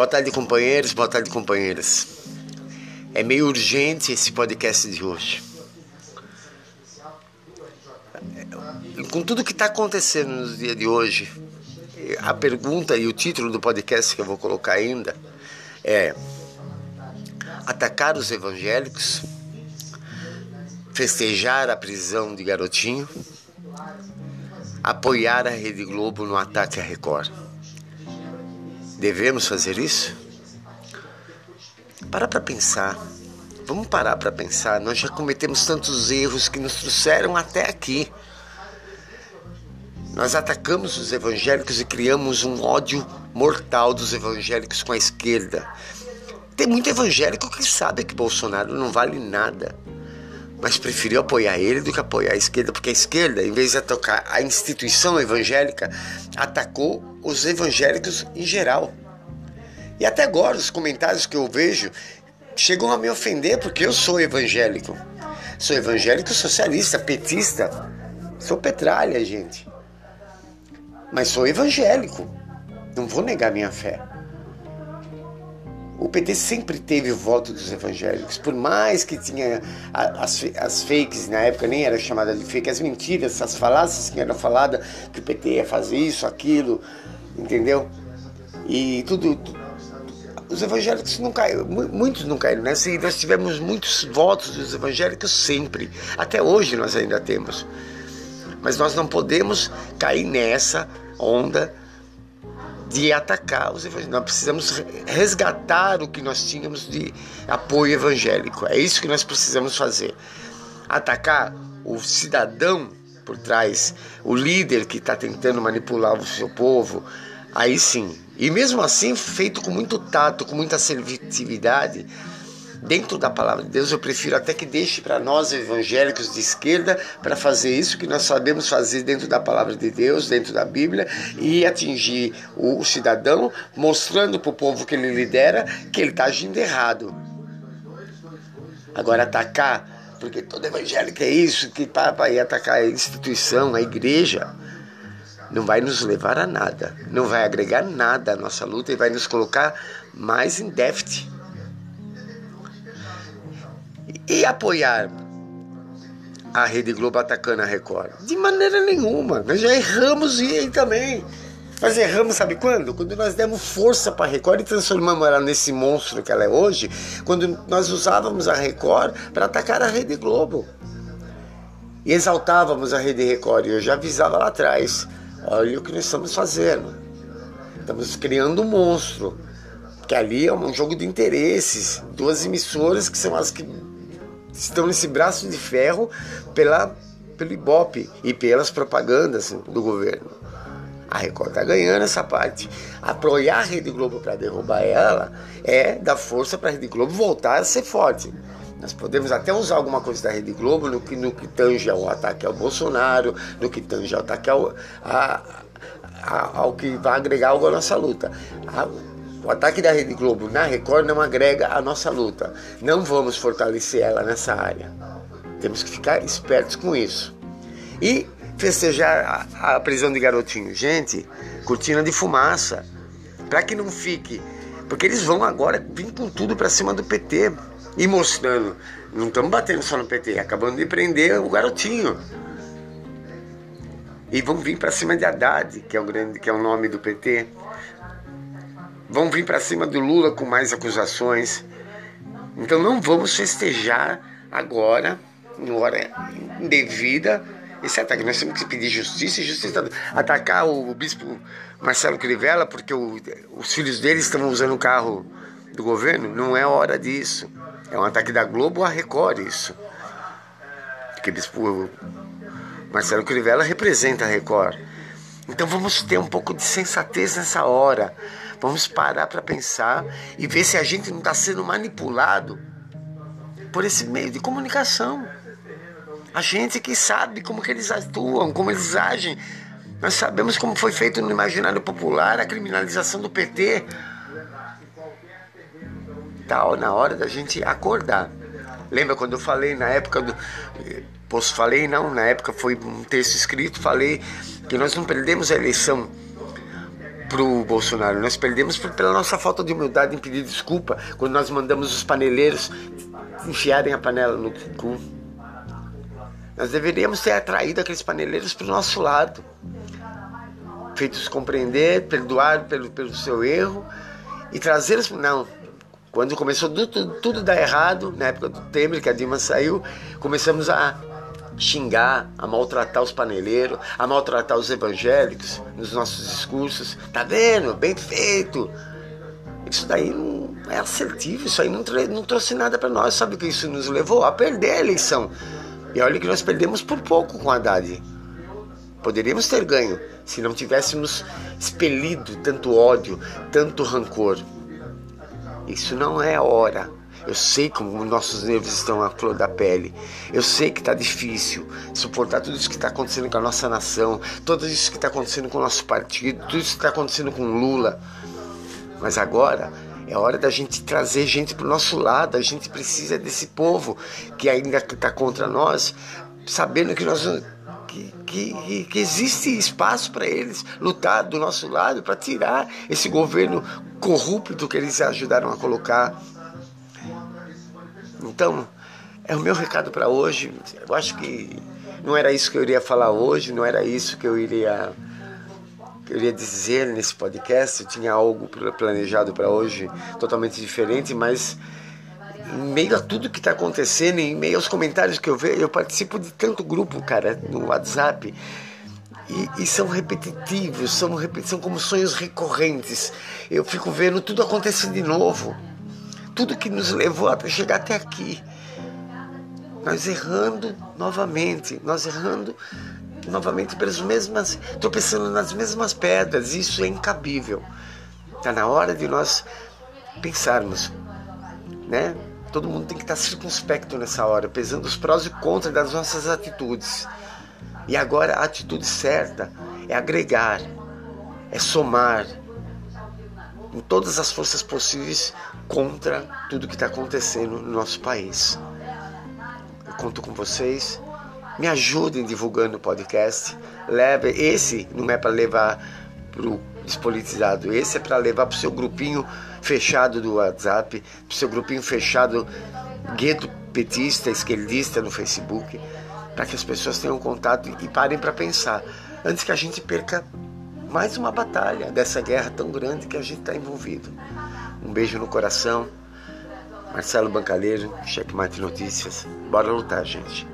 Boa tarde, companheiros, boa tarde, companheiras. É meio urgente esse podcast de hoje. Com tudo que está acontecendo no dia de hoje, a pergunta e o título do podcast que eu vou colocar ainda é Atacar os evangélicos, festejar a prisão de garotinho, apoiar a Rede Globo no ataque à Record. Devemos fazer isso? Para para pensar. Vamos parar para pensar. Nós já cometemos tantos erros que nos trouxeram até aqui. Nós atacamos os evangélicos e criamos um ódio mortal dos evangélicos com a esquerda. Tem muito evangélico que sabe que Bolsonaro não vale nada, mas preferiu apoiar ele do que apoiar a esquerda, porque a esquerda, em vez de atacar a instituição evangélica, atacou os evangélicos em geral. E até agora os comentários que eu vejo chegam a me ofender porque eu sou evangélico. Sou evangélico socialista, petista. Sou petralha, gente. Mas sou evangélico. Não vou negar minha fé. O PT sempre teve o voto dos evangélicos, por mais que tinha as, as fakes, na época nem era chamada de fake, as mentiras, as falácias que eram faladas, que o PT ia fazer isso, aquilo, entendeu? E tudo, os evangélicos não caíram, muitos não caíram nessa, e nós tivemos muitos votos dos evangélicos sempre, até hoje nós ainda temos. Mas nós não podemos cair nessa onda de atacar os evangélicos. Nós precisamos resgatar o que nós tínhamos de apoio evangélico. É isso que nós precisamos fazer. Atacar o cidadão por trás, o líder que está tentando manipular o seu povo, aí sim. E mesmo assim, feito com muito tato, com muita assertividade, dentro da palavra de Deus, eu prefiro até que deixe para nós evangélicos de esquerda para fazer isso que nós sabemos fazer dentro da palavra de Deus, dentro da Bíblia e atingir o cidadão, mostrando para o povo que ele lidera que ele está agindo errado. Agora atacar, porque todo evangélico é isso, que para ir atacar a instituição, a igreja, não vai nos levar a nada, não vai agregar nada à nossa luta e vai nos colocar mais em déficit e apoiar a Rede Globo atacando a Record? De maneira nenhuma. Nós já erramos e aí também. Nós erramos, sabe quando? Quando nós demos força para a Record e transformamos ela nesse monstro que ela é hoje, quando nós usávamos a Record para atacar a Rede Globo. E exaltávamos a Rede Record. E eu já avisava lá atrás: olha o que nós estamos fazendo. Estamos criando um monstro. Que ali é um jogo de interesses. Duas emissoras que são as que estão nesse braço de ferro pela, pelo Ibope e pelas propagandas do governo. A Record está ganhando essa parte. Apoiar a Rede Globo para derrubar ela é dar força para a Rede Globo voltar a ser forte. Nós podemos até usar alguma coisa da Rede Globo no que, no que tange ao ataque ao Bolsonaro, no que tange ao ataque ao, a, a, ao que vai agregar algo à nossa luta. A, o ataque da Rede Globo na Record não agrega a nossa luta. Não vamos fortalecer ela nessa área. Temos que ficar espertos com isso. E festejar a, a prisão de garotinho. Gente, cortina de fumaça. Para que não fique. Porque eles vão agora vir com tudo para cima do PT. E mostrando. Não estamos batendo só no PT, acabando de prender o garotinho. E vão vir para cima de Haddad, que é o grande, que é o nome do PT vão vir para cima do Lula com mais acusações. Então não vamos festejar agora, em hora indevida, esse ataque. Nós temos que pedir justiça e justiça. Atacar o, bispo Marcelo Crivella porque o, os filhos dele estão usando o carro do governo, não é hora disso. É um ataque da Globo a Record isso. Porque o bispo Marcelo Crivella representa a Record. Então vamos ter um pouco de sensatez nessa hora. Vamos parar para pensar e ver se a gente não está sendo manipulado por esse meio de comunicação. A gente que sabe como que eles atuam, como eles agem. Nós sabemos como foi feito no imaginário popular a criminalização do PT. Tá na hora da gente acordar. Lembra quando eu falei na época do. Posso falei não, na época foi um texto escrito, falei que nós não perdemos a eleição pro Bolsonaro. Nós perdemos pela nossa falta de humildade em pedir desculpa quando nós mandamos os paneleiros enfiarem a panela no cu. Nós deveríamos ter atraído aqueles paneleiros para o nosso lado, feitos compreender, perdoar pelo, pelo seu erro e trazê-los. Não, quando começou tudo, tudo dar errado, na época do Temer, que a Dilma saiu, começamos a xingar, a maltratar os paneleiros, a maltratar os evangélicos nos nossos discursos. Tá vendo? Bem feito. Isso daí não é assertivo, isso aí não, não trouxe nada para nós. Sabe o que isso nos levou? A perder a eleição. E olha que nós perdemos por pouco com a Haddad. Poderíamos ter ganho se não tivéssemos expelido tanto ódio, tanto rancor. Isso não é hora eu sei como nossos nervos estão à flor da pele. Eu sei que está difícil suportar tudo isso que está acontecendo com a nossa nação, tudo isso que está acontecendo com o nosso partido, tudo isso que está acontecendo com Lula. Mas agora é hora da gente trazer gente para o nosso lado. A gente precisa desse povo que ainda está contra nós, sabendo que nós que, que, que, existe espaço para eles lutar do nosso lado para tirar esse governo corrupto que eles ajudaram a colocar. Então, é o meu recado para hoje. Eu acho que não era isso que eu iria falar hoje, não era isso que eu iria eu iria dizer nesse podcast. Eu tinha algo planejado para hoje totalmente diferente, mas em meio a tudo que está acontecendo, em meio aos comentários que eu vejo, eu participo de tanto grupo, cara, no WhatsApp. E, e, são repetitivos, são, são como sonhos recorrentes. Eu fico vendo tudo acontecer de novo tudo que nos levou a chegar até aqui. Nós errando novamente, nós errando novamente pelas mesmas, tropeçando nas mesmas pedras. Isso é incabível. Está na hora de nós pensarmos, né? Todo mundo tem que estar circunspecto nessa hora, pesando os prós e contras das nossas atitudes. E agora a atitude certa é agregar, é somar, em todas as forças possíveis contra tudo que está acontecendo no nosso país. Eu conto com vocês. Me ajudem divulgando o podcast. Leve, esse não é para levar para o despolitizado, esse é para levar para o seu grupinho fechado do WhatsApp, para o seu grupinho fechado gueto petista, esquerdista no Facebook, para que as pessoas tenham contato e parem para pensar antes que a gente perca mais uma batalha dessa guerra tão grande que a gente está envolvido. Um beijo no coração. Marcelo Bancaleiro, Checkmate Notícias. Bora lutar, gente.